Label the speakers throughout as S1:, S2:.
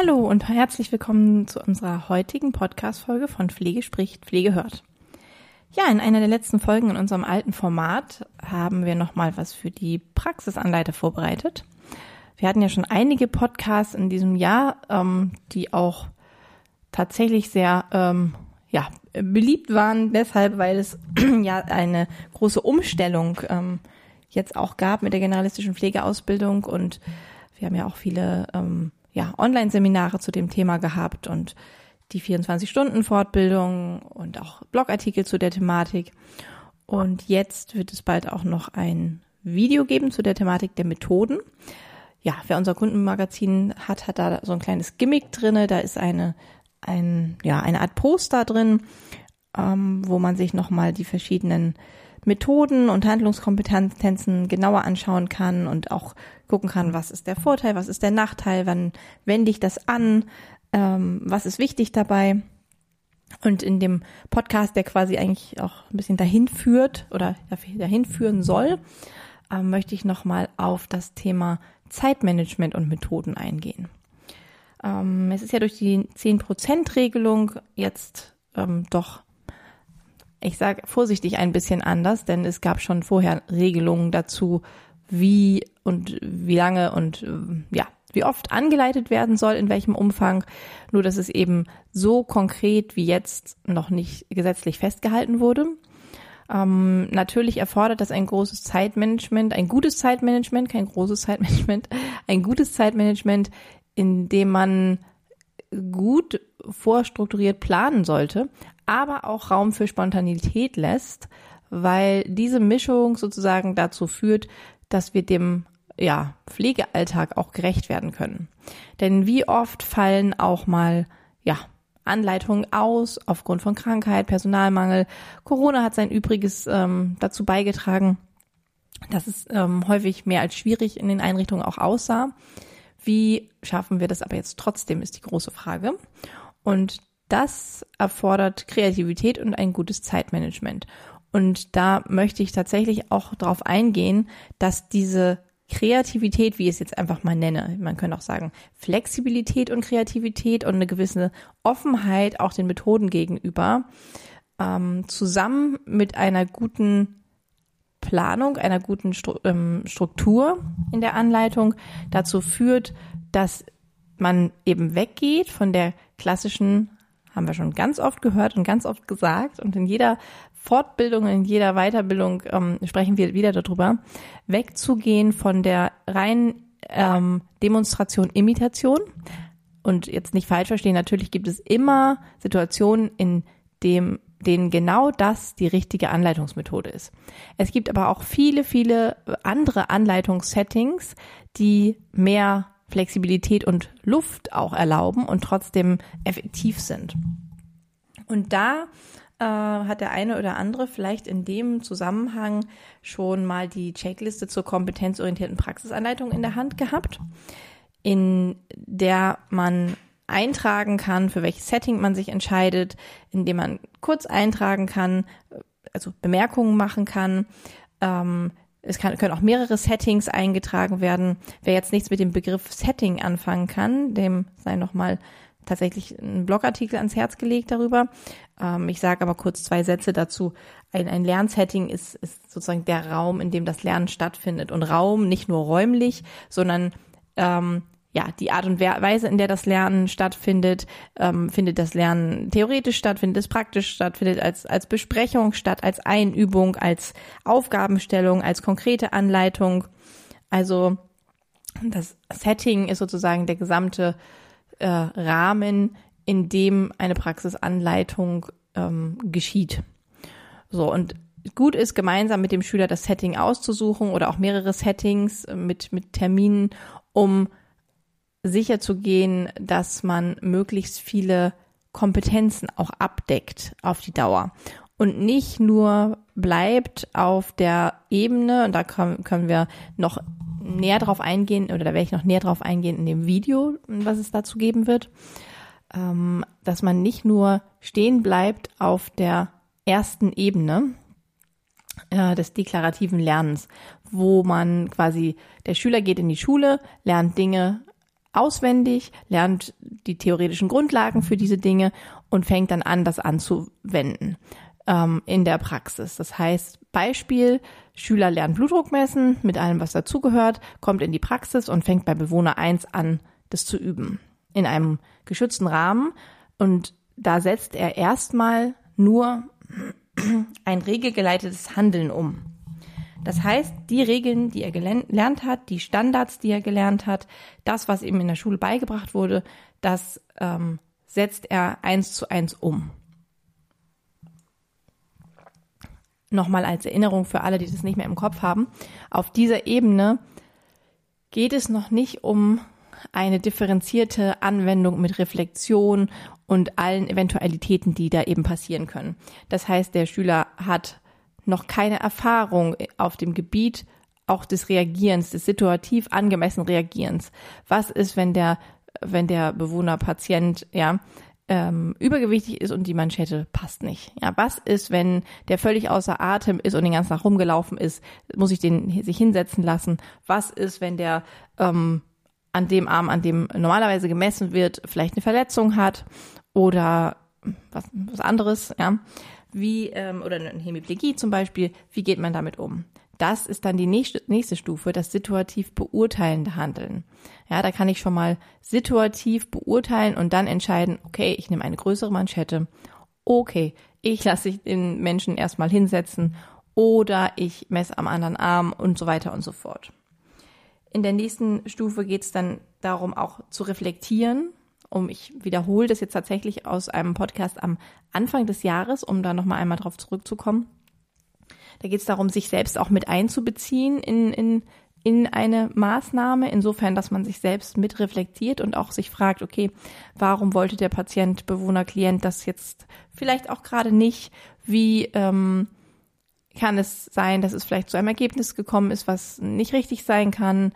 S1: Hallo und herzlich willkommen zu unserer heutigen Podcast-Folge von Pflege spricht, Pflege hört. Ja, in einer der letzten Folgen in unserem alten Format haben wir nochmal was für die Praxisanleiter vorbereitet. Wir hatten ja schon einige Podcasts in diesem Jahr, ähm, die auch tatsächlich sehr ähm, ja, beliebt waren, deshalb, weil es ja eine große Umstellung ähm, jetzt auch gab mit der generalistischen Pflegeausbildung und wir haben ja auch viele ähm, ja, Online-Seminare zu dem Thema gehabt und die 24-Stunden-Fortbildung und auch Blogartikel zu der Thematik. Und jetzt wird es bald auch noch ein Video geben zu der Thematik der Methoden. Ja, wer unser Kundenmagazin hat, hat da so ein kleines Gimmick drinne. Da ist eine, ein, ja, eine Art Poster drin, ähm, wo man sich nochmal die verschiedenen Methoden und Handlungskompetenzen genauer anschauen kann und auch gucken kann, was ist der Vorteil, was ist der Nachteil, wann wende ich das an, ähm, was ist wichtig dabei. Und in dem Podcast, der quasi eigentlich auch ein bisschen dahin führt oder dahin führen soll, äh, möchte ich nochmal auf das Thema Zeitmanagement und Methoden eingehen. Ähm, es ist ja durch die 10%-Regelung jetzt ähm, doch ich sage vorsichtig ein bisschen anders, denn es gab schon vorher Regelungen dazu, wie und wie lange und äh, ja, wie oft angeleitet werden soll, in welchem Umfang. Nur, dass es eben so konkret wie jetzt noch nicht gesetzlich festgehalten wurde. Ähm, natürlich erfordert das ein großes Zeitmanagement, ein gutes Zeitmanagement, kein großes Zeitmanagement, ein gutes Zeitmanagement, in dem man gut vorstrukturiert planen sollte, aber auch Raum für Spontanität lässt, weil diese Mischung sozusagen dazu führt, dass wir dem ja, Pflegealltag auch gerecht werden können. Denn wie oft fallen auch mal ja, Anleitungen aus aufgrund von Krankheit, Personalmangel. Corona hat sein Übriges ähm, dazu beigetragen, dass es ähm, häufig mehr als schwierig in den Einrichtungen auch aussah. Wie schaffen wir das aber jetzt trotzdem, ist die große Frage. Und das erfordert Kreativität und ein gutes Zeitmanagement. Und da möchte ich tatsächlich auch darauf eingehen, dass diese Kreativität, wie ich es jetzt einfach mal nenne, man könnte auch sagen Flexibilität und Kreativität und eine gewisse Offenheit auch den Methoden gegenüber, ähm, zusammen mit einer guten Planung, einer guten ähm, Struktur in der Anleitung dazu führt, dass man eben weggeht von der klassischen haben wir schon ganz oft gehört und ganz oft gesagt und in jeder Fortbildung, in jeder Weiterbildung ähm, sprechen wir wieder darüber, wegzugehen von der reinen ähm, Demonstration, Imitation. Und jetzt nicht falsch verstehen, natürlich gibt es immer Situationen, in dem denen genau das die richtige Anleitungsmethode ist. Es gibt aber auch viele, viele andere Anleitungssettings, die mehr Flexibilität und Luft auch erlauben und trotzdem effektiv sind. Und da äh, hat der eine oder andere vielleicht in dem Zusammenhang schon mal die Checkliste zur kompetenzorientierten Praxisanleitung in der Hand gehabt, in der man eintragen kann, für welches Setting man sich entscheidet, indem man kurz eintragen kann, also Bemerkungen machen kann, ähm, es kann, können auch mehrere Settings eingetragen werden. Wer jetzt nichts mit dem Begriff Setting anfangen kann, dem sei nochmal tatsächlich ein Blogartikel ans Herz gelegt darüber. Ähm, ich sage aber kurz zwei Sätze dazu. Ein, ein Lernsetting ist, ist sozusagen der Raum, in dem das Lernen stattfindet. Und Raum nicht nur räumlich, sondern ähm, ja, die Art und Weise, in der das Lernen stattfindet, ähm, findet das Lernen theoretisch statt, findet es praktisch statt, findet als, als Besprechung statt, als Einübung, als Aufgabenstellung, als konkrete Anleitung. Also das Setting ist sozusagen der gesamte äh, Rahmen, in dem eine Praxisanleitung ähm, geschieht. So, und gut ist, gemeinsam mit dem Schüler das Setting auszusuchen oder auch mehrere Settings mit, mit Terminen, um sicher zu gehen, dass man möglichst viele Kompetenzen auch abdeckt auf die Dauer und nicht nur bleibt auf der Ebene, und da können, wir noch näher drauf eingehen, oder da werde ich noch näher drauf eingehen in dem Video, was es dazu geben wird, ähm, dass man nicht nur stehen bleibt auf der ersten Ebene äh, des deklarativen Lernens, wo man quasi, der Schüler geht in die Schule, lernt Dinge auswendig, lernt die theoretischen Grundlagen für diese Dinge und fängt dann an, das anzuwenden ähm, in der Praxis. Das heißt, Beispiel, Schüler lernt Blutdruck messen mit allem, was dazugehört, kommt in die Praxis und fängt bei Bewohner 1 an, das zu üben. In einem geschützten Rahmen. Und da setzt er erstmal nur ein regelgeleitetes Handeln um. Das heißt, die Regeln, die er gelernt hat, die Standards, die er gelernt hat, das, was ihm in der Schule beigebracht wurde, das ähm, setzt er eins zu eins um. Nochmal als Erinnerung für alle, die das nicht mehr im Kopf haben. Auf dieser Ebene geht es noch nicht um eine differenzierte Anwendung mit Reflexion und allen Eventualitäten, die da eben passieren können. Das heißt, der Schüler hat noch keine Erfahrung auf dem Gebiet auch des Reagierens, des situativ angemessenen Reagierens. Was ist, wenn der, wenn der Bewohner, Patient, ja, ähm, übergewichtig ist und die Manschette passt nicht. Ja, was ist, wenn der völlig außer Atem ist und den ganzen Tag rumgelaufen ist? Muss ich den sich hinsetzen lassen? Was ist, wenn der ähm, an dem Arm, an dem normalerweise gemessen wird, vielleicht eine Verletzung hat oder was, was anderes, ja? Wie, ähm, oder eine Hemiplegie zum Beispiel, wie geht man damit um? Das ist dann die nächste, Stufe, das situativ beurteilende Handeln. Ja, da kann ich schon mal situativ beurteilen und dann entscheiden, okay, ich nehme eine größere Manschette. Okay, ich lasse den Menschen erstmal hinsetzen oder ich messe am anderen Arm und so weiter und so fort. In der nächsten Stufe geht es dann darum, auch zu reflektieren. Um, ich wiederhole das jetzt tatsächlich aus einem Podcast am Anfang des Jahres, um da nochmal einmal drauf zurückzukommen. Da geht es darum, sich selbst auch mit einzubeziehen in, in, in eine Maßnahme, insofern, dass man sich selbst mitreflektiert und auch sich fragt, okay, warum wollte der Patient, Bewohner, Klient das jetzt vielleicht auch gerade nicht? Wie ähm, kann es sein, dass es vielleicht zu einem Ergebnis gekommen ist, was nicht richtig sein kann?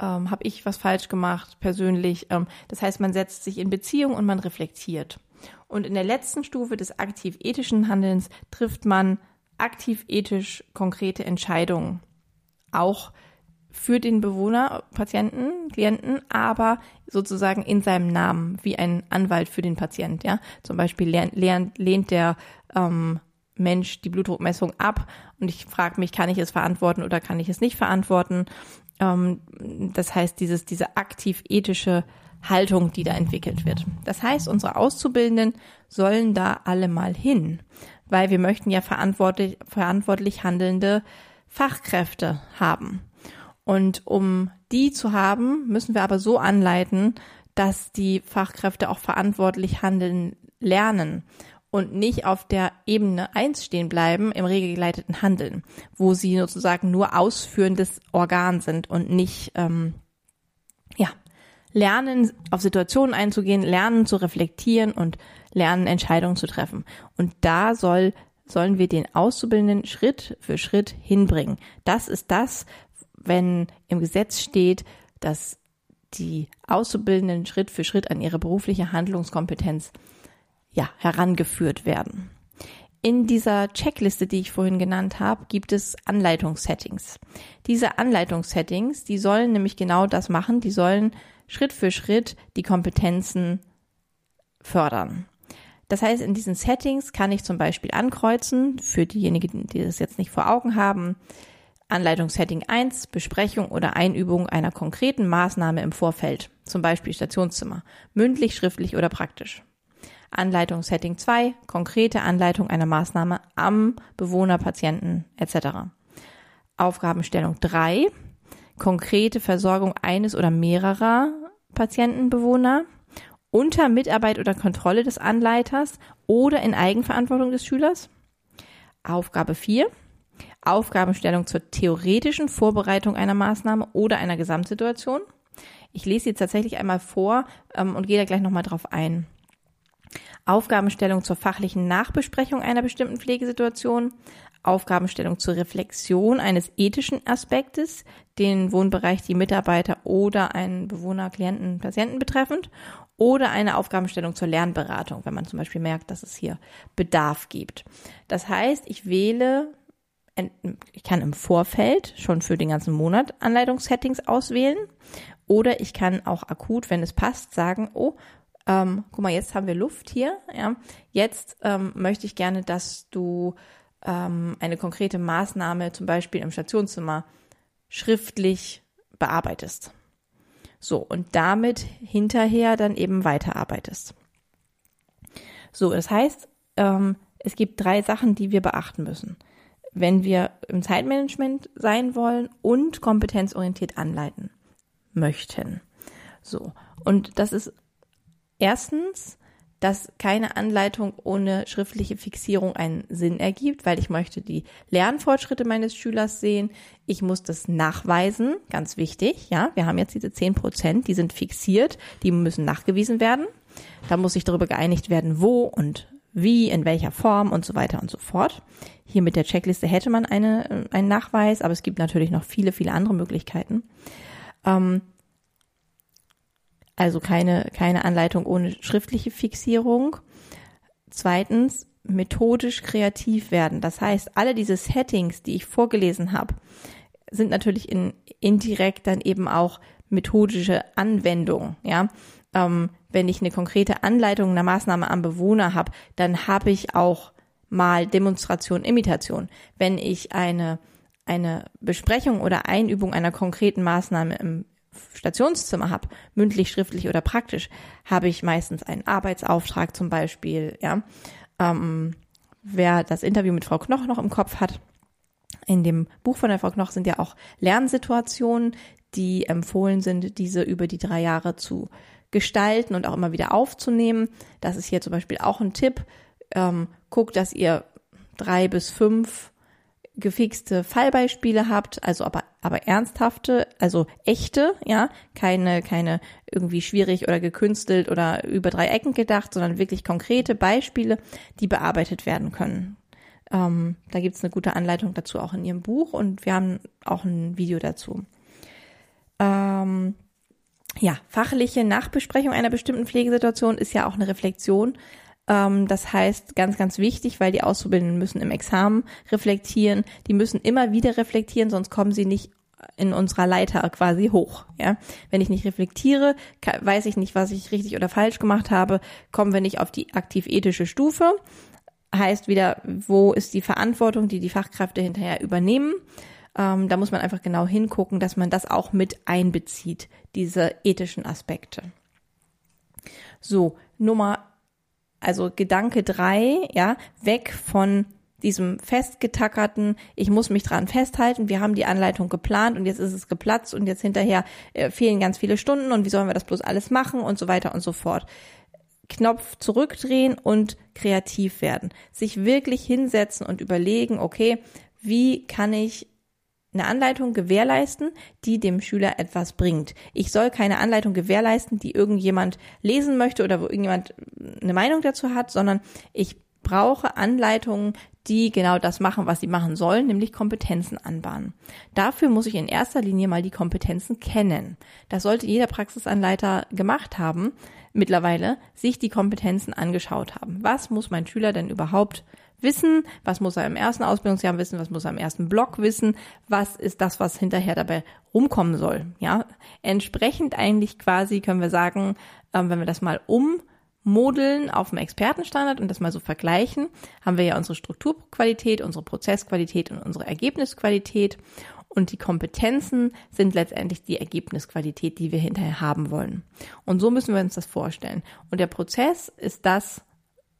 S1: Ähm, Habe ich was falsch gemacht persönlich? Ähm, das heißt, man setzt sich in Beziehung und man reflektiert. Und in der letzten Stufe des aktiv-ethischen Handelns trifft man aktiv-ethisch konkrete Entscheidungen. Auch für den Bewohner, Patienten, Klienten, aber sozusagen in seinem Namen, wie ein Anwalt für den Patient. Ja, zum Beispiel lehnt, lehnt, lehnt der ähm, Mensch die Blutdruckmessung ab und ich frage mich, kann ich es verantworten oder kann ich es nicht verantworten? Ähm, das heißt, dieses, diese aktiv-ethische Haltung, die da entwickelt wird. Das heißt, unsere Auszubildenden sollen da alle mal hin, weil wir möchten ja verantwortlich, verantwortlich handelnde Fachkräfte haben. Und um die zu haben, müssen wir aber so anleiten, dass die Fachkräfte auch verantwortlich handeln lernen und nicht auf der Ebene eins stehen bleiben im regelgeleiteten Handeln, wo sie sozusagen nur ausführendes Organ sind und nicht ähm, ja lernen auf Situationen einzugehen, lernen zu reflektieren und lernen Entscheidungen zu treffen. Und da soll sollen wir den Auszubildenden Schritt für Schritt hinbringen. Das ist das, wenn im Gesetz steht, dass die Auszubildenden Schritt für Schritt an ihre berufliche Handlungskompetenz ja, herangeführt werden. In dieser Checkliste, die ich vorhin genannt habe, gibt es Anleitungssettings. Diese Anleitungssettings, die sollen nämlich genau das machen, die sollen Schritt für Schritt die Kompetenzen fördern. Das heißt, in diesen Settings kann ich zum Beispiel ankreuzen, für diejenigen, die das jetzt nicht vor Augen haben, Anleitungssetting 1, Besprechung oder Einübung einer konkreten Maßnahme im Vorfeld, zum Beispiel Stationszimmer, mündlich, schriftlich oder praktisch. Anleitung Setting 2, konkrete Anleitung einer Maßnahme am Bewohner, Patienten etc. Aufgabenstellung 3, konkrete Versorgung eines oder mehrerer Patientenbewohner unter Mitarbeit oder Kontrolle des Anleiters oder in Eigenverantwortung des Schülers. Aufgabe 4, Aufgabenstellung zur theoretischen Vorbereitung einer Maßnahme oder einer Gesamtsituation. Ich lese jetzt tatsächlich einmal vor ähm, und gehe da gleich nochmal drauf ein. Aufgabenstellung zur fachlichen Nachbesprechung einer bestimmten Pflegesituation, Aufgabenstellung zur Reflexion eines ethischen Aspektes, den Wohnbereich, die Mitarbeiter oder einen Bewohner, Klienten, Patienten betreffend, oder eine Aufgabenstellung zur Lernberatung, wenn man zum Beispiel merkt, dass es hier Bedarf gibt. Das heißt, ich wähle, ich kann im Vorfeld schon für den ganzen Monat Anleitungssettings auswählen Oder ich kann auch akut, wenn es passt, sagen, oh, ähm, guck mal, jetzt haben wir Luft hier, ja, jetzt ähm, möchte ich gerne, dass du ähm, eine konkrete Maßnahme zum Beispiel im Stationszimmer schriftlich bearbeitest. So, und damit hinterher dann eben weiterarbeitest. So, das heißt, ähm, es gibt drei Sachen, die wir beachten müssen, wenn wir im Zeitmanagement sein wollen und kompetenzorientiert anleiten möchten. So, und das ist erstens dass keine Anleitung ohne schriftliche Fixierung einen Sinn ergibt, weil ich möchte die Lernfortschritte meines Schülers sehen. Ich muss das nachweisen, ganz wichtig. Ja, wir haben jetzt diese zehn Prozent, die sind fixiert, die müssen nachgewiesen werden. Da muss sich darüber geeinigt werden, wo und wie, in welcher Form und so weiter und so fort. Hier mit der Checkliste hätte man eine, einen Nachweis, aber es gibt natürlich noch viele, viele andere Möglichkeiten. Ähm, also keine, keine Anleitung ohne schriftliche Fixierung. Zweitens, methodisch kreativ werden. Das heißt, alle diese Settings, die ich vorgelesen habe, sind natürlich in, indirekt dann eben auch methodische Anwendungen. Ja, ähm, wenn ich eine konkrete Anleitung einer Maßnahme am Bewohner habe, dann habe ich auch mal Demonstration, Imitation. Wenn ich eine eine Besprechung oder Einübung einer konkreten Maßnahme im, Stationszimmer habe, mündlich, schriftlich oder praktisch, habe ich meistens einen Arbeitsauftrag zum Beispiel, ja. Ähm, wer das Interview mit Frau Knoch noch im Kopf hat, in dem Buch von der Frau Knoch sind ja auch Lernsituationen, die empfohlen sind, diese über die drei Jahre zu gestalten und auch immer wieder aufzunehmen. Das ist hier zum Beispiel auch ein Tipp. Ähm, guckt, dass ihr drei bis fünf gefixte Fallbeispiele habt, also aber, aber ernsthafte, also echte, ja, keine, keine irgendwie schwierig oder gekünstelt oder über drei Ecken gedacht, sondern wirklich konkrete Beispiele, die bearbeitet werden können. Ähm, da gibt's eine gute Anleitung dazu auch in Ihrem Buch und wir haben auch ein Video dazu. Ähm, ja, fachliche Nachbesprechung einer bestimmten Pflegesituation ist ja auch eine Reflexion ähm, das heißt, ganz, ganz wichtig, weil die Auszubildenden müssen im Examen reflektieren. Die müssen immer wieder reflektieren, sonst kommen sie nicht in unserer Leiter quasi hoch. Ja, wenn ich nicht reflektiere, weiß ich nicht, was ich richtig oder falsch gemacht habe, kommen wir nicht auf die aktiv-ethische Stufe. Heißt wieder, wo ist die Verantwortung, die die Fachkräfte hinterher übernehmen? Ähm, da muss man einfach genau hingucken, dass man das auch mit einbezieht, diese ethischen Aspekte. So, Nummer also Gedanke drei, ja, weg von diesem festgetackerten, ich muss mich dran festhalten, wir haben die Anleitung geplant und jetzt ist es geplatzt und jetzt hinterher äh, fehlen ganz viele Stunden und wie sollen wir das bloß alles machen und so weiter und so fort. Knopf zurückdrehen und kreativ werden. Sich wirklich hinsetzen und überlegen, okay, wie kann ich eine Anleitung gewährleisten, die dem Schüler etwas bringt. Ich soll keine Anleitung gewährleisten, die irgendjemand lesen möchte oder wo irgendjemand eine Meinung dazu hat, sondern ich brauche Anleitungen, die genau das machen, was sie machen sollen, nämlich Kompetenzen anbahnen. Dafür muss ich in erster Linie mal die Kompetenzen kennen. Das sollte jeder Praxisanleiter gemacht haben, mittlerweile sich die Kompetenzen angeschaut haben. Was muss mein Schüler denn überhaupt wissen, was muss er im ersten Ausbildungsjahr wissen, was muss er im ersten Block wissen, was ist das, was hinterher dabei rumkommen soll. Ja, entsprechend eigentlich quasi können wir sagen, ähm, wenn wir das mal ummodeln auf dem Expertenstandard und das mal so vergleichen, haben wir ja unsere Strukturqualität, unsere Prozessqualität und unsere Ergebnisqualität. Und die Kompetenzen sind letztendlich die Ergebnisqualität, die wir hinterher haben wollen. Und so müssen wir uns das vorstellen. Und der Prozess ist das,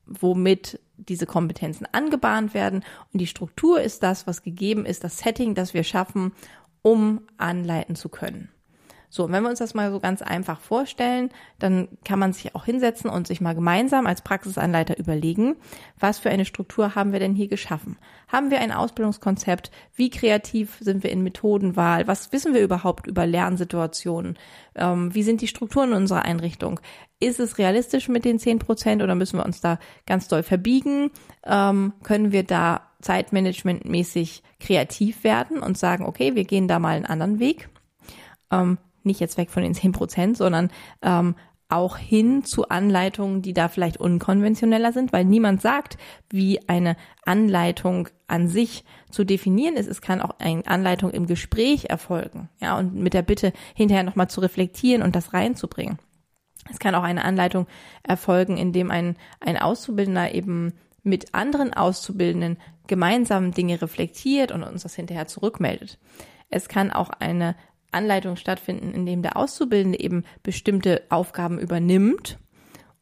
S1: womit diese Kompetenzen angebahnt werden. Und die Struktur ist das, was gegeben ist, das Setting, das wir schaffen, um anleiten zu können. So, und wenn wir uns das mal so ganz einfach vorstellen, dann kann man sich auch hinsetzen und sich mal gemeinsam als Praxisanleiter überlegen, was für eine Struktur haben wir denn hier geschaffen? Haben wir ein Ausbildungskonzept? Wie kreativ sind wir in Methodenwahl? Was wissen wir überhaupt über Lernsituationen? Ähm, wie sind die Strukturen in unserer Einrichtung? Ist es realistisch mit den zehn Prozent oder müssen wir uns da ganz doll verbiegen? Ähm, können wir da zeitmanagementmäßig kreativ werden und sagen, okay, wir gehen da mal einen anderen Weg? Ähm, nicht jetzt weg von den zehn Prozent, sondern ähm, auch hin zu Anleitungen, die da vielleicht unkonventioneller sind, weil niemand sagt, wie eine Anleitung an sich zu definieren ist. Es kann auch eine Anleitung im Gespräch erfolgen, ja, und mit der Bitte hinterher nochmal zu reflektieren und das reinzubringen. Es kann auch eine Anleitung erfolgen, indem ein, ein Auszubildender eben mit anderen Auszubildenden gemeinsam Dinge reflektiert und uns das hinterher zurückmeldet. Es kann auch eine Anleitung stattfinden, in dem der Auszubildende eben bestimmte Aufgaben übernimmt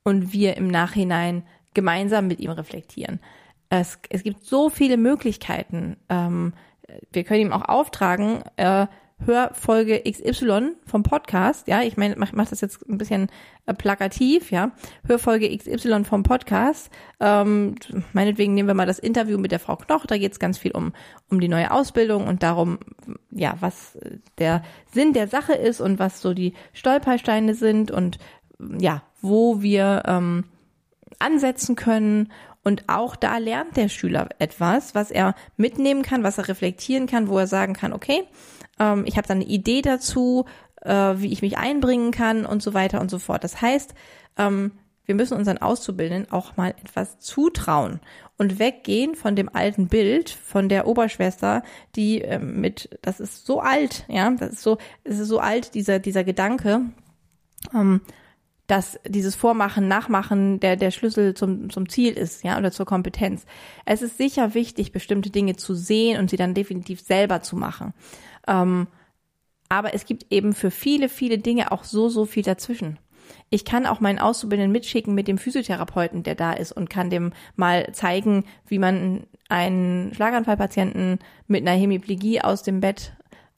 S1: und wir im Nachhinein gemeinsam mit ihm reflektieren. Es, es gibt so viele Möglichkeiten. Ähm, wir können ihm auch auftragen, äh, Hörfolge XY vom Podcast, ja, ich meine, mach, mach das jetzt ein bisschen äh, plakativ, ja, Hörfolge XY vom Podcast. Ähm, meinetwegen nehmen wir mal das Interview mit der Frau Knoch, da geht es ganz viel um, um die neue Ausbildung und darum, ja, was der Sinn der Sache ist und was so die Stolpersteine sind und ja, wo wir ähm, ansetzen können und auch da lernt der Schüler etwas, was er mitnehmen kann, was er reflektieren kann, wo er sagen kann, okay, ähm, ich habe dann eine Idee dazu, äh, wie ich mich einbringen kann und so weiter und so fort. Das heißt, ähm, wir müssen unseren Auszubildenden auch mal etwas zutrauen und weggehen von dem alten Bild von der Oberschwester, die äh, mit, das ist so alt, ja, das ist so, es ist so alt, dieser, dieser Gedanke, ähm, dass dieses Vormachen, Nachmachen der, der Schlüssel zum, zum Ziel ist, ja, oder zur Kompetenz. Es ist sicher wichtig, bestimmte Dinge zu sehen und sie dann definitiv selber zu machen. Ähm, aber es gibt eben für viele, viele Dinge auch so, so viel dazwischen. Ich kann auch meinen Auszubildenden mitschicken mit dem Physiotherapeuten, der da ist und kann dem mal zeigen, wie man einen Schlaganfallpatienten mit einer Hemiplegie aus dem Bett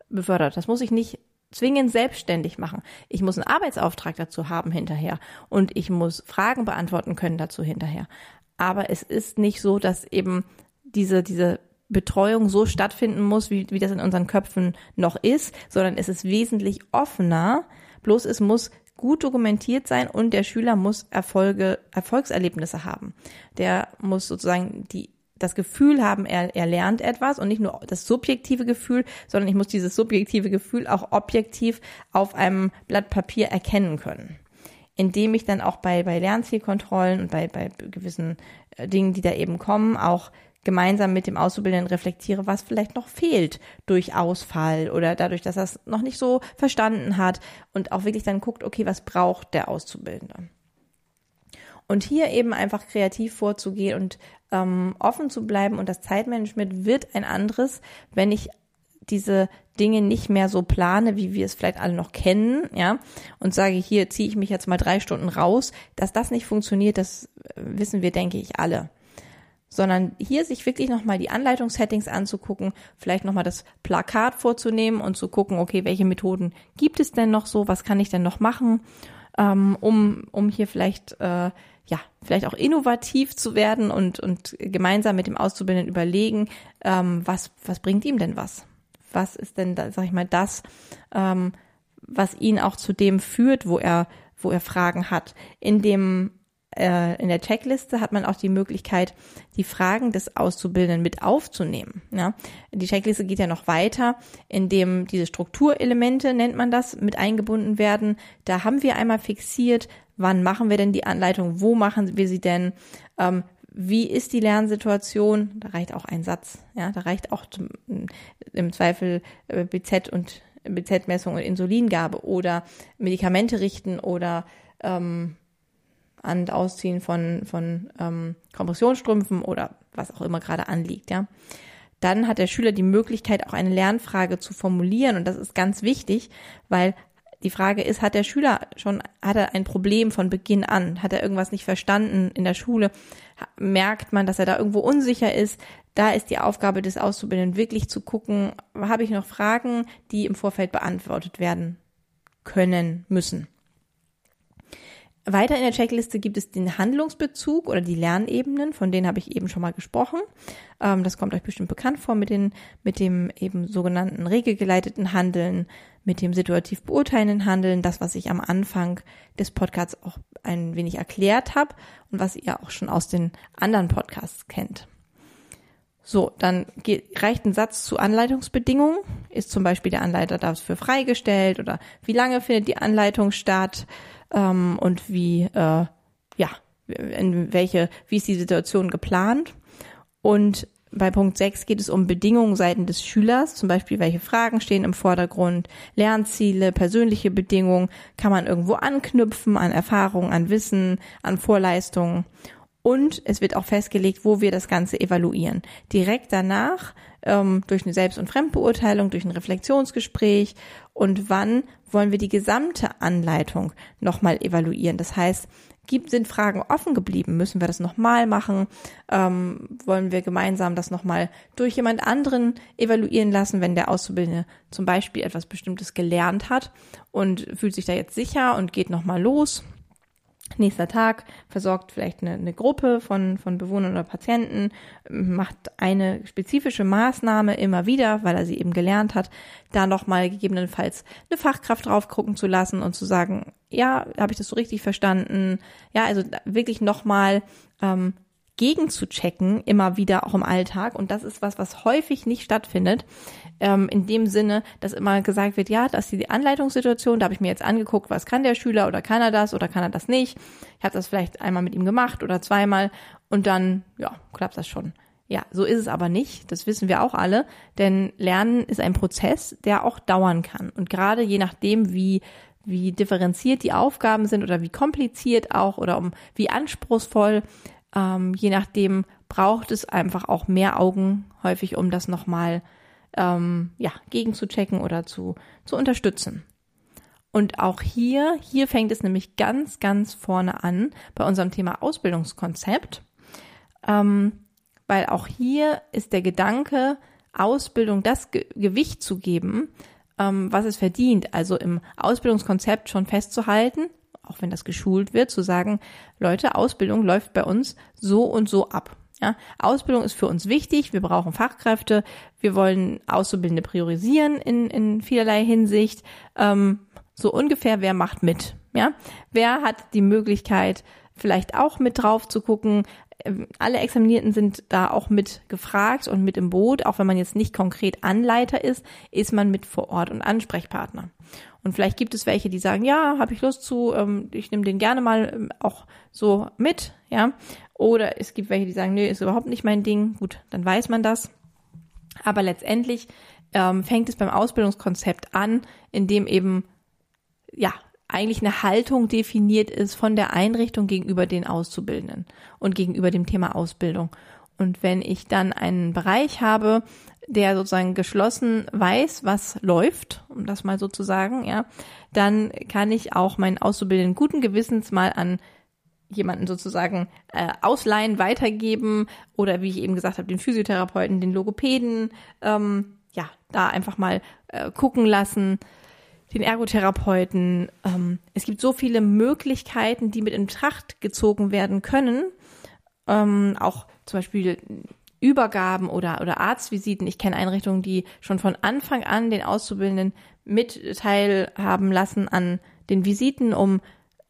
S1: befördert. Das muss ich nicht zwingend selbstständig machen. Ich muss einen Arbeitsauftrag dazu haben hinterher und ich muss Fragen beantworten können dazu hinterher. Aber es ist nicht so, dass eben diese, diese Betreuung so stattfinden muss, wie, wie das in unseren Köpfen noch ist, sondern es ist wesentlich offener. Bloß es muss gut dokumentiert sein und der Schüler muss Erfolge, Erfolgserlebnisse haben. Der muss sozusagen die das Gefühl haben, er, er lernt etwas und nicht nur das subjektive Gefühl, sondern ich muss dieses subjektive Gefühl auch objektiv auf einem Blatt Papier erkennen können. Indem ich dann auch bei, bei Lernzielkontrollen und bei, bei gewissen äh, Dingen, die da eben kommen, auch gemeinsam mit dem Auszubildenden reflektiere, was vielleicht noch fehlt durch Ausfall oder dadurch, dass er es noch nicht so verstanden hat und auch wirklich dann guckt, okay, was braucht der Auszubildende? Und hier eben einfach kreativ vorzugehen und ähm, offen zu bleiben. Und das Zeitmanagement wird ein anderes, wenn ich diese Dinge nicht mehr so plane, wie wir es vielleicht alle noch kennen, ja, und sage, hier ziehe ich mich jetzt mal drei Stunden raus, dass das nicht funktioniert, das wissen wir, denke ich, alle. Sondern hier sich wirklich nochmal die Anleitungssettings anzugucken, vielleicht nochmal das Plakat vorzunehmen und zu gucken, okay, welche Methoden gibt es denn noch so, was kann ich denn noch machen, ähm, um, um hier vielleicht, äh, ja, vielleicht auch innovativ zu werden und, und gemeinsam mit dem Auszubildenden überlegen, ähm, was, was bringt ihm denn was? Was ist denn, da, sag ich mal, das, ähm, was ihn auch zu dem führt, wo er, wo er Fragen hat. In dem in der Checkliste hat man auch die Möglichkeit, die Fragen des Auszubildenden mit aufzunehmen. Ja? Die Checkliste geht ja noch weiter, indem diese Strukturelemente, nennt man das, mit eingebunden werden. Da haben wir einmal fixiert, wann machen wir denn die Anleitung, wo machen wir sie denn, ähm, wie ist die Lernsituation? Da reicht auch ein Satz. Ja, da reicht auch zum, im Zweifel äh, BZ und BZ-Messung und Insulingabe oder Medikamente richten oder ähm, an Ausziehen von, von ähm, Kompressionsstrümpfen oder was auch immer gerade anliegt, ja. Dann hat der Schüler die Möglichkeit, auch eine Lernfrage zu formulieren und das ist ganz wichtig, weil die Frage ist, hat der Schüler schon, hat er ein Problem von Beginn an? Hat er irgendwas nicht verstanden in der Schule? Merkt man, dass er da irgendwo unsicher ist? Da ist die Aufgabe des Auszubildenden wirklich zu gucken, habe ich noch Fragen, die im Vorfeld beantwortet werden können, müssen. Weiter in der Checkliste gibt es den Handlungsbezug oder die Lernebenen, von denen habe ich eben schon mal gesprochen. Ähm, das kommt euch bestimmt bekannt vor mit, den, mit dem eben sogenannten regelgeleiteten Handeln, mit dem situativ beurteilenden Handeln, das, was ich am Anfang des Podcasts auch ein wenig erklärt habe und was ihr auch schon aus den anderen Podcasts kennt. So, dann geht, reicht ein Satz zu Anleitungsbedingungen. Ist zum Beispiel der Anleiter dafür freigestellt oder wie lange findet die Anleitung statt? Ähm, und wie, äh, ja, in welche, wie ist die Situation geplant. Und bei Punkt 6 geht es um Bedingungen seitens des Schülers, zum Beispiel welche Fragen stehen im Vordergrund, Lernziele, persönliche Bedingungen, kann man irgendwo anknüpfen an Erfahrungen, an Wissen, an Vorleistungen. Und es wird auch festgelegt, wo wir das Ganze evaluieren. Direkt danach ähm, durch eine Selbst- und Fremdbeurteilung, durch ein Reflexionsgespräch und wann wollen wir die gesamte Anleitung nochmal evaluieren. Das heißt, gibt, sind Fragen offen geblieben? Müssen wir das nochmal machen? Ähm, wollen wir gemeinsam das nochmal durch jemand anderen evaluieren lassen, wenn der Auszubildende zum Beispiel etwas Bestimmtes gelernt hat und fühlt sich da jetzt sicher und geht nochmal los? Nächster Tag versorgt vielleicht eine, eine Gruppe von, von Bewohnern oder Patienten, macht eine spezifische Maßnahme immer wieder, weil er sie eben gelernt hat, da nochmal gegebenenfalls eine Fachkraft drauf gucken zu lassen und zu sagen, ja, habe ich das so richtig verstanden? Ja, also wirklich nochmal ähm, gegen zu checken, immer wieder auch im Alltag. Und das ist was, was häufig nicht stattfindet. Ähm, in dem Sinne, dass immer gesagt wird, ja, das ist die Anleitungssituation, da habe ich mir jetzt angeguckt, was kann der Schüler oder kann er das oder kann er das nicht. Ich habe das vielleicht einmal mit ihm gemacht oder zweimal und dann, ja, klappt das schon. Ja, so ist es aber nicht. Das wissen wir auch alle. Denn Lernen ist ein Prozess, der auch dauern kann. Und gerade je nachdem, wie wie differenziert die Aufgaben sind oder wie kompliziert auch oder um wie anspruchsvoll ähm, je nachdem braucht es einfach auch mehr Augen häufig, um das nochmal ähm, ja, gegenzuchecken oder zu, zu unterstützen. Und auch hier, hier fängt es nämlich ganz, ganz vorne an bei unserem Thema Ausbildungskonzept, ähm, weil auch hier ist der Gedanke, Ausbildung das Ge Gewicht zu geben, ähm, was es verdient, also im Ausbildungskonzept schon festzuhalten, auch wenn das geschult wird, zu sagen, Leute, Ausbildung läuft bei uns so und so ab. Ja, Ausbildung ist für uns wichtig. Wir brauchen Fachkräfte. Wir wollen Auszubildende priorisieren in, in vielerlei Hinsicht. Ähm, so ungefähr, wer macht mit? Ja, wer hat die Möglichkeit, vielleicht auch mit drauf zu gucken? Ähm, alle Examinierten sind da auch mit gefragt und mit im Boot. Auch wenn man jetzt nicht konkret Anleiter ist, ist man mit vor Ort und Ansprechpartner. Und vielleicht gibt es welche, die sagen, ja, habe ich Lust zu, ähm, ich nehme den gerne mal ähm, auch so mit, ja. Oder es gibt welche, die sagen, nee, ist überhaupt nicht mein Ding. Gut, dann weiß man das. Aber letztendlich ähm, fängt es beim Ausbildungskonzept an, in dem eben ja eigentlich eine Haltung definiert ist von der Einrichtung gegenüber den Auszubildenden und gegenüber dem Thema Ausbildung. Und wenn ich dann einen Bereich habe, der sozusagen geschlossen weiß, was läuft, um das mal so zu sagen, ja, dann kann ich auch meinen Auszubildenden guten Gewissens mal an jemanden sozusagen äh, ausleihen, weitergeben oder wie ich eben gesagt habe, den Physiotherapeuten, den Logopäden, ähm, ja, da einfach mal äh, gucken lassen, den Ergotherapeuten. Ähm, es gibt so viele Möglichkeiten, die mit in Tracht gezogen werden können. Ähm, auch zum Beispiel Übergaben oder, oder Arztvisiten. Ich kenne Einrichtungen, die schon von Anfang an den Auszubildenden mit teilhaben lassen an den Visiten, um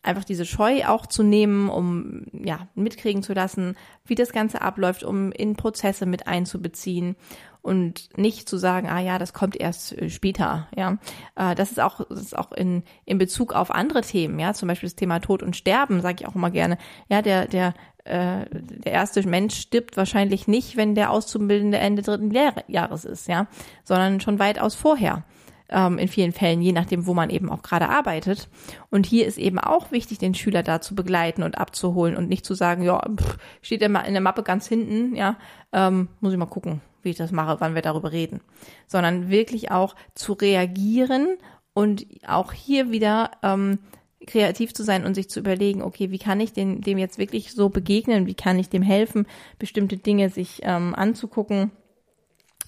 S1: einfach diese Scheu auch zu nehmen, um ja mitkriegen zu lassen, wie das Ganze abläuft, um in Prozesse mit einzubeziehen und nicht zu sagen, ah ja, das kommt erst äh, später, ja. Äh, das ist auch, das ist auch in, in Bezug auf andere Themen, ja, zum Beispiel das Thema Tod und Sterben, sage ich auch immer gerne. Ja, der, der, äh, der erste Mensch stirbt wahrscheinlich nicht, wenn der Auszubildende Ende dritten Lehrjahres ist, ja, sondern schon weitaus vorher ähm, in vielen Fällen, je nachdem, wo man eben auch gerade arbeitet. Und hier ist eben auch wichtig, den Schüler da zu begleiten und abzuholen und nicht zu sagen, ja, pff, steht immer in der Mappe ganz hinten, ja, ähm, muss ich mal gucken, wie ich das mache, wann wir darüber reden, sondern wirklich auch zu reagieren und auch hier wieder ähm, kreativ zu sein und sich zu überlegen, okay, wie kann ich dem, dem jetzt wirklich so begegnen, wie kann ich dem helfen, bestimmte Dinge sich ähm, anzugucken.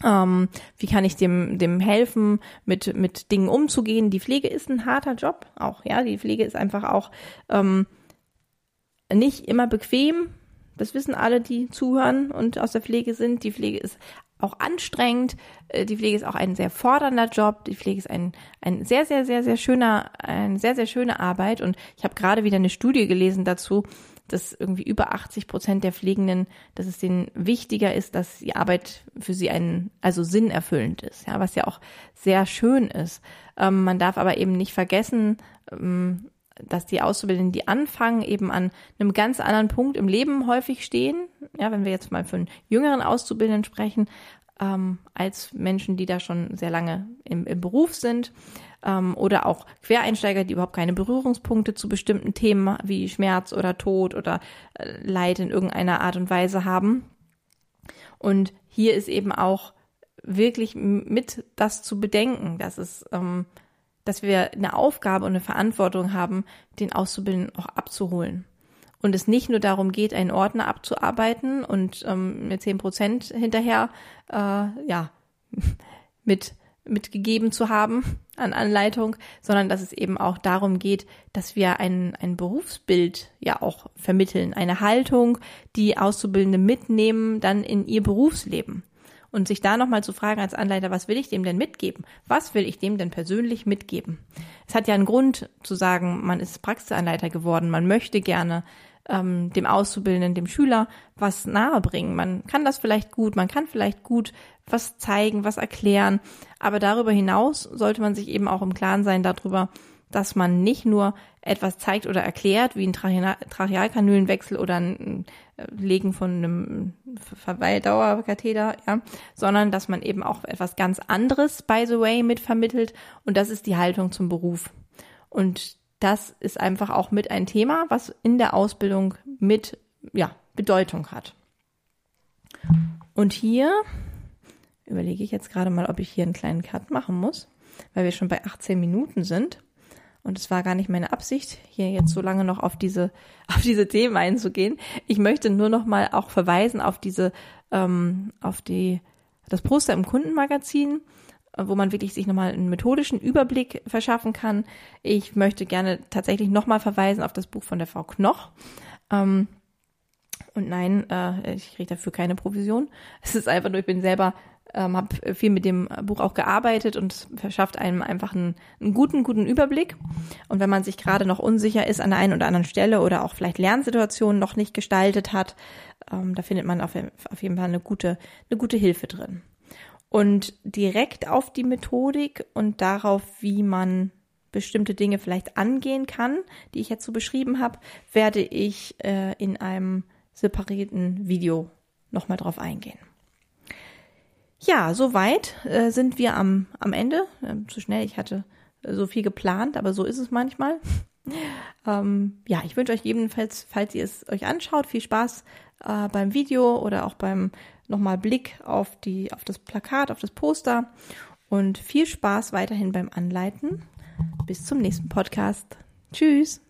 S1: Ähm, wie kann ich dem, dem helfen, mit, mit Dingen umzugehen? Die Pflege ist ein harter Job auch, ja. Die Pflege ist einfach auch ähm, nicht immer bequem, das wissen alle, die zuhören und aus der Pflege sind. Die Pflege ist auch anstrengend. Äh, die Pflege ist auch ein sehr fordernder Job. Die Pflege ist ein, ein sehr, sehr, sehr, sehr schöner, eine sehr, sehr schöne Arbeit. Und ich habe gerade wieder eine Studie gelesen dazu, dass irgendwie über 80 Prozent der Pflegenden, dass es denen wichtiger ist, dass die Arbeit für sie einen, also sinnerfüllend ist, ja, was ja auch sehr schön ist. Ähm, man darf aber eben nicht vergessen, ähm, dass die Auszubildenden, die anfangen, eben an einem ganz anderen Punkt im Leben häufig stehen. Ja, wenn wir jetzt mal von jüngeren Auszubildenden sprechen, ähm, als Menschen, die da schon sehr lange im, im Beruf sind ähm, oder auch Quereinsteiger, die überhaupt keine Berührungspunkte zu bestimmten Themen wie Schmerz oder Tod oder äh, Leid in irgendeiner Art und Weise haben. Und hier ist eben auch wirklich mit das zu bedenken, dass es, ähm, dass wir eine Aufgabe und eine Verantwortung haben, den Auszubildenden auch abzuholen. Und es nicht nur darum geht, einen Ordner abzuarbeiten und ähm, mit zehn Prozent hinterher äh, ja mit mitgegeben zu haben an Anleitung, sondern dass es eben auch darum geht, dass wir ein, ein Berufsbild ja auch vermitteln, eine Haltung, die Auszubildende mitnehmen dann in ihr Berufsleben. Und sich da nochmal zu fragen als Anleiter, was will ich dem denn mitgeben? Was will ich dem denn persönlich mitgeben? Es hat ja einen Grund zu sagen, man ist Praxisanleiter geworden, man möchte gerne ähm, dem Auszubildenden, dem Schüler was nahebringen. Man kann das vielleicht gut, man kann vielleicht gut was zeigen, was erklären, aber darüber hinaus sollte man sich eben auch im Klaren sein darüber, dass man nicht nur etwas zeigt oder erklärt, wie ein Trachealkanülenwechsel oder ein äh, Legen von einem Verweildauerkatheter, ja, sondern dass man eben auch etwas ganz anderes, by the way, mitvermittelt und das ist die Haltung zum Beruf. Und das ist einfach auch mit ein Thema, was in der Ausbildung mit ja, Bedeutung hat. Und hier überlege ich jetzt gerade mal, ob ich hier einen kleinen Cut machen muss, weil wir schon bei 18 Minuten sind. Und es war gar nicht meine Absicht, hier jetzt so lange noch auf diese, auf diese Themen einzugehen. Ich möchte nur noch mal auch verweisen auf diese, ähm, auf die, das Poster im Kundenmagazin wo man wirklich sich nochmal einen methodischen Überblick verschaffen kann. Ich möchte gerne tatsächlich nochmal verweisen auf das Buch von der Frau Knoch. Ähm, und nein, äh, ich kriege dafür keine Provision. Es ist einfach nur, ich bin selber, ähm, habe viel mit dem Buch auch gearbeitet und es verschafft einem einfach einen, einen guten, guten Überblick. Und wenn man sich gerade noch unsicher ist an der einen oder anderen Stelle oder auch vielleicht Lernsituationen noch nicht gestaltet hat, ähm, da findet man auf, auf jeden Fall eine gute, eine gute Hilfe drin. Und direkt auf die Methodik und darauf, wie man bestimmte Dinge vielleicht angehen kann, die ich jetzt so beschrieben habe, werde ich äh, in einem separierten Video nochmal drauf eingehen. Ja, soweit äh, sind wir am, am Ende. Ähm, zu schnell, ich hatte so viel geplant, aber so ist es manchmal. ähm, ja, ich wünsche euch jedenfalls, falls ihr es euch anschaut, viel Spaß äh, beim Video oder auch beim nochmal Blick auf die, auf das Plakat, auf das Poster und viel Spaß weiterhin beim Anleiten. Bis zum nächsten Podcast. Tschüss.